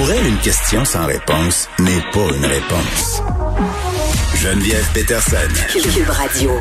Pour elle, une question sans réponse n'est pas une réponse. Geneviève Peterson. Cube Radio.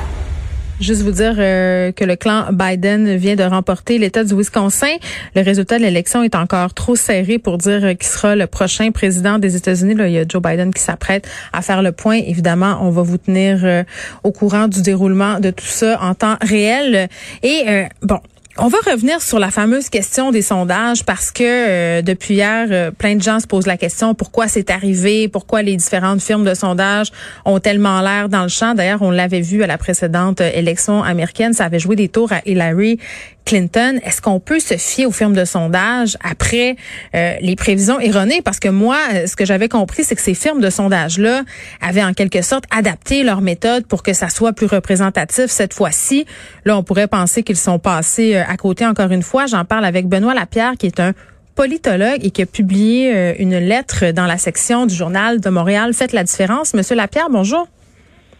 Juste vous dire euh, que le clan Biden vient de remporter l'État du Wisconsin. Le résultat de l'élection est encore trop serré pour dire qui sera le prochain président des États-Unis. Là, il y a Joe Biden qui s'apprête à faire le point. Évidemment, on va vous tenir euh, au courant du déroulement de tout ça en temps réel. Et euh, bon, on va revenir sur la fameuse question des sondages parce que euh, depuis hier, euh, plein de gens se posent la question pourquoi c'est arrivé, pourquoi les différentes firmes de sondage ont tellement l'air dans le champ? D'ailleurs, on l'avait vu à la précédente euh, élection américaine, ça avait joué des tours à Hillary Clinton. Est-ce qu'on peut se fier aux firmes de sondage après les prévisions erronées? Parce que moi, ce que j'avais compris, c'est que ces firmes de sondage-là avaient en quelque sorte adapté leur méthode pour que ça soit plus représentatif cette fois-ci. Là, on pourrait penser qu'ils sont passés à côté encore une fois. J'en parle avec Benoît Lapierre, qui est un politologue et qui a publié euh, une lettre dans la section du journal de Montréal. Faites la différence. Monsieur Lapierre, bonjour.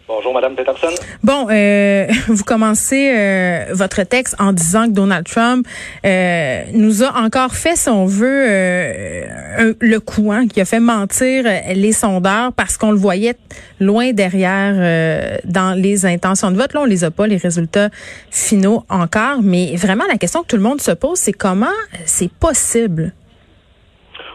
Bonjour, Madame Peterson. Bon, euh, vous commencez euh, votre texte en disant que Donald Trump euh, nous a encore fait, si on veut, le coup, hein, qui a fait mentir les sondeurs parce qu'on le voyait loin derrière dans les intentions de vote. Là, on les a pas, les résultats finaux encore. Mais vraiment, la question que tout le monde se pose, c'est comment c'est possible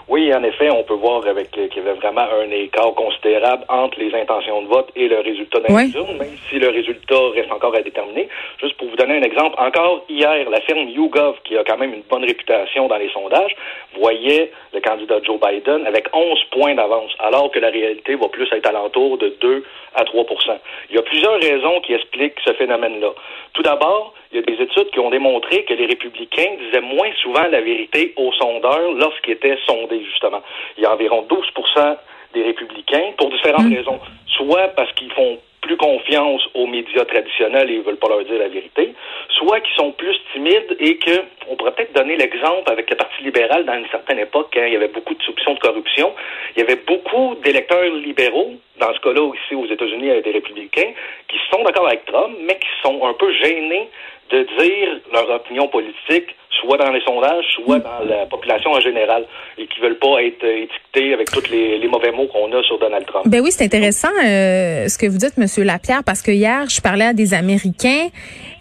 oui, en effet, on peut voir avec qu'il y avait vraiment un écart considérable entre les intentions de vote et le résultat d'un même si le résultat reste encore à déterminer. Juste pour vous donner un exemple, encore hier, la firme YouGov, qui a quand même une bonne réputation dans les sondages, voyait le candidat Joe Biden avec 11 points d'avance, alors que la réalité va plus être alentour de 2 à 3% Il y a plusieurs raisons qui expliquent ce phénomène-là. Tout d'abord, il y a des études qui ont démontré que les républicains disaient moins souvent la vérité aux sondeurs lorsqu'ils étaient sondés, justement. Il y a environ 12% des républicains, pour différentes mmh. raisons. Soit parce qu'ils font plus confiance aux médias traditionnels et ils veulent pas leur dire la vérité, soit qu'ils sont plus timides et que on pourrait peut-être donner l'exemple avec le Parti libéral dans une certaine époque quand il y avait beaucoup de soupçons de corruption. Il y avait beaucoup d'électeurs libéraux, dans ce cas-là aussi aux États-Unis avec des républicains, qui sont d'accord avec Trump, mais qui sont un peu gênés de dire leur opinion politique, soit dans les sondages, soit dans la population en général, et qui veulent pas être étiquetés avec tous les, mauvais mots qu'on a sur Donald Trump. Ben oui, c'est intéressant euh, ce que vous dites, Monsieur Lapierre, parce que hier, je parlais à des Américains.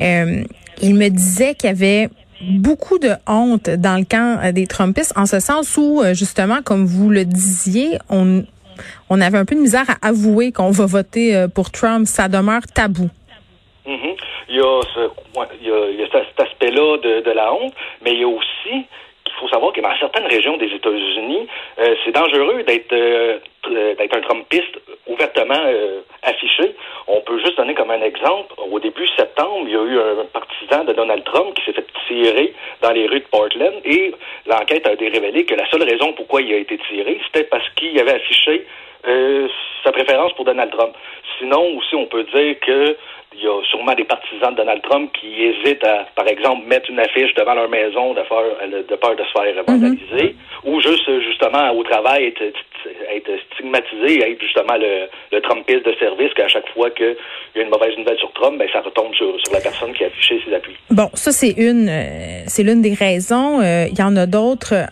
Euh, ils me disaient qu'il y avait beaucoup de honte dans le camp euh, des Trumpistes, en ce sens où, justement, comme vous le disiez, on, on avait un peu de misère à avouer qu'on va voter pour Trump. Ça demeure tabou. Il y a, ce, il y a, il y a cet aspect-là de, la honte, mais il y a aussi qu'il faut savoir que dans certaines régions des États-Unis, euh, c'est dangereux d'être euh, d'être un Trumpiste ouvertement euh, affiché. On peut juste donner comme un exemple. Au début septembre, il y a eu un partisan de Donald Trump qui s'est fait tirer dans les rues de Portland et l'enquête a révélé que la seule raison pourquoi il a été tiré, c'était parce qu'il avait affiché sa préférence pour Donald Trump. Sinon, aussi, on peut dire que il y a sûrement des partisans de Donald Trump qui hésitent à, par exemple, mettre une affiche devant leur maison de, faire, de peur de se faire vandaliser, mhm. ou juste, justement, au travail, être, être stigmatisé, être justement le, le Trumpiste de service, qu'à chaque fois qu'il y a une mauvaise nouvelle sur Trump, ben, ça retombe sur, sur la personne qui a affiché ses appuis. Bon, ça, c'est une, euh, c'est l'une des raisons. Euh, il y en a d'autres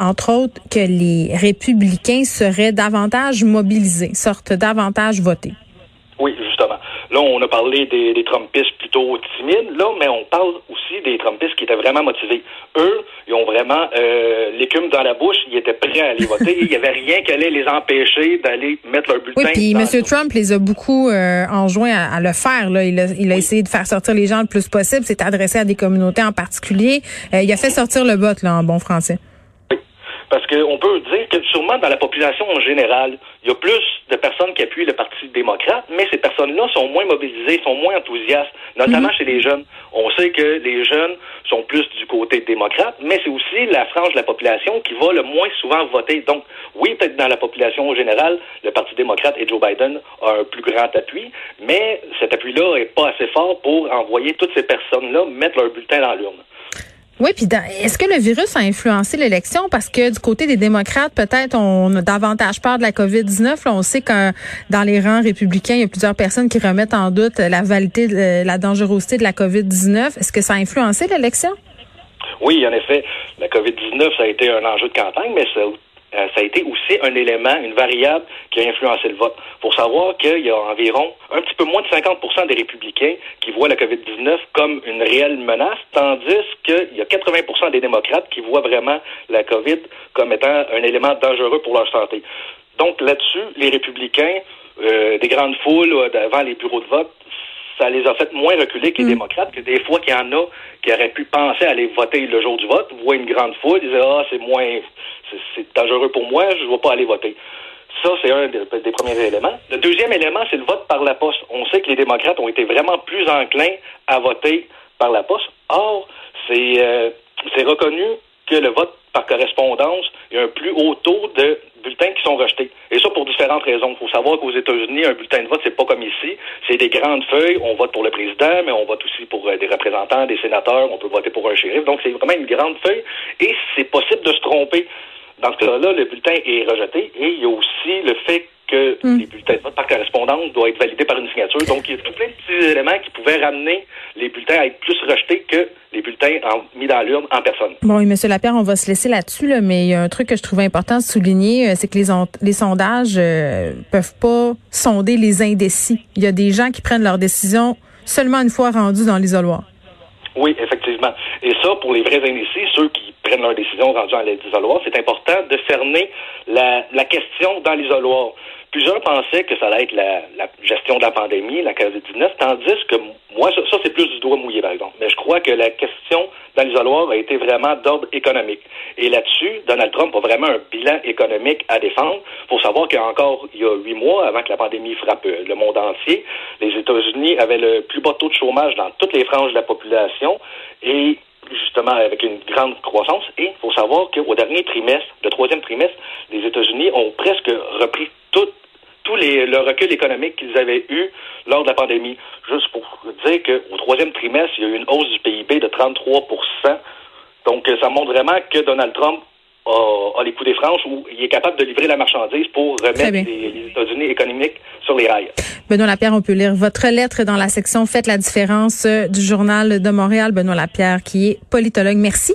entre autres, que les républicains seraient davantage mobilisés, sortent davantage votés. Là, on a parlé des, des, Trumpistes plutôt timides, là, mais on parle aussi des Trumpistes qui étaient vraiment motivés. Eux, ils ont vraiment euh, l'écume dans la bouche, ils étaient prêts à aller voter. Il n'y avait rien qui allait les empêcher d'aller mettre leur bulletin. Oui, puis M. Trump les a beaucoup euh, enjoints à, le faire. Là. Il, a, il a essayé de faire sortir les gens le plus possible. C'est adressé à des communautés en particulier. Euh, il a fait sortir le vote, là, en bon français. Parce qu'on peut dire que sûrement dans la population en général, il y a plus de personnes qui appuient le Parti démocrate, mais ces personnes-là sont moins mobilisées, sont moins enthousiastes, notamment mhm. chez les jeunes. On sait que les jeunes sont plus du côté démocrate, mais c'est aussi la frange de la population qui va le moins souvent voter. Donc, oui, peut-être dans la population en général, le Parti démocrate et Joe Biden a un plus grand appui, mais cet appui-là est pas assez fort pour envoyer toutes ces personnes-là mettre leur bulletin dans l'urne. Oui, puis est-ce que le virus a influencé l'élection? Parce que du côté des démocrates, peut-être on a davantage peur de la COVID-19. on sait que dans les rangs républicains, il y a plusieurs personnes qui remettent en doute la validité, la dangerosité de la COVID-19. Est-ce que ça a influencé l'élection? Oui, en effet. La COVID-19, ça a été un enjeu de campagne, mais ça euh, ça a été aussi un élément, une variable qui a influencé le vote. Pour savoir qu'il y a environ un petit peu moins de 50 des républicains qui voient la COVID-19 comme une réelle menace, tandis qu'il y a 80 des démocrates qui voient vraiment la COVID comme étant un élément dangereux pour leur santé. Donc là-dessus, les républicains, euh, des grandes foules euh, devant les bureaux de vote, ça les a fait moins reculer que les mm. démocrates, que des fois qu'il y en a qui auraient pu penser à aller voter le jour du vote, voient une grande foule, ils disent Ah, c'est moins c'est dangereux pour moi, je ne vais pas aller voter. Ça, c'est un des, premiers éléments. Le deuxième élément, c'est le vote par la poste. On sait que les démocrates ont été vraiment plus enclins à voter par la poste. Or, c'est euh, reconnu que le vote par correspondance, il y a un plus haut taux de bulletins qui sont rejetés. Et ça pour différentes raisons. Il faut savoir qu'aux États-Unis, un bulletin de vote, c'est pas comme ici. C'est des grandes feuilles. On vote pour le président, mais on vote aussi pour euh, des représentants, des sénateurs. On peut voter pour un shérif. Donc, c'est vraiment une grande feuille. Et c'est possible de se tromper. Dans ce cas-là, le bulletin est rejeté. Et il y a aussi le fait que hmm. les bulletins de vote par correspondance doivent être validés par une signature. Donc, il y a tout plein de petits éléments qui pouvaient ramener les bulletins à être plus rejetés que les bulletins mis dans l'urne en personne. Bon, oui, M. Lapierre, on va se laisser là-dessus, là, mais il y a un truc que je trouvais important de souligner, euh, c'est que les, les sondages euh, peuvent pas sonder les indécis. Il y a des gens qui prennent leurs décisions seulement une fois rendus dans l'isoloir. Oui, effectivement. Et ça, pour les vrais indécis, ceux qui prennent leurs décisions rendues dans l'isoloir, c'est important de cerner la, la question dans l'isoloir. Plusieurs pensaient que ça allait être la, gestion de la pandémie, la COVID-19, tandis que moi, ça, c'est plus du doigt mouillé, par exemple. Mais je crois que la question dans l'isoloir a été vraiment d'ordre économique. Et là-dessus, Donald Trump a vraiment un bilan économique à défendre. pour savoir qu'encore il y a huit mois, avant que la pandémie frappe euh, le monde entier, les États-Unis avaient le plus bas taux de chômage dans toutes les franges de la population. Et justement avec une grande croissance. Et il faut savoir qu'au dernier trimestre, le troisième trimestre, les États-Unis ont presque repris les, le recul économique qu'ils avaient eu lors de la pandémie. Juste pour dire qu'au troisième trimestre, il y a eu une hausse du PIB de 33 Donc, ça montre vraiment que Donald Trump a, les coups des franches où il est capable de livrer la marchandise pour remettre les, États-Unis économiques sur les rails. Benoît Lapierre, on peut lire votre lettre dans la section Faites la différence du journal de Montréal. Benoît Lapierre, qui est politologue. Merci.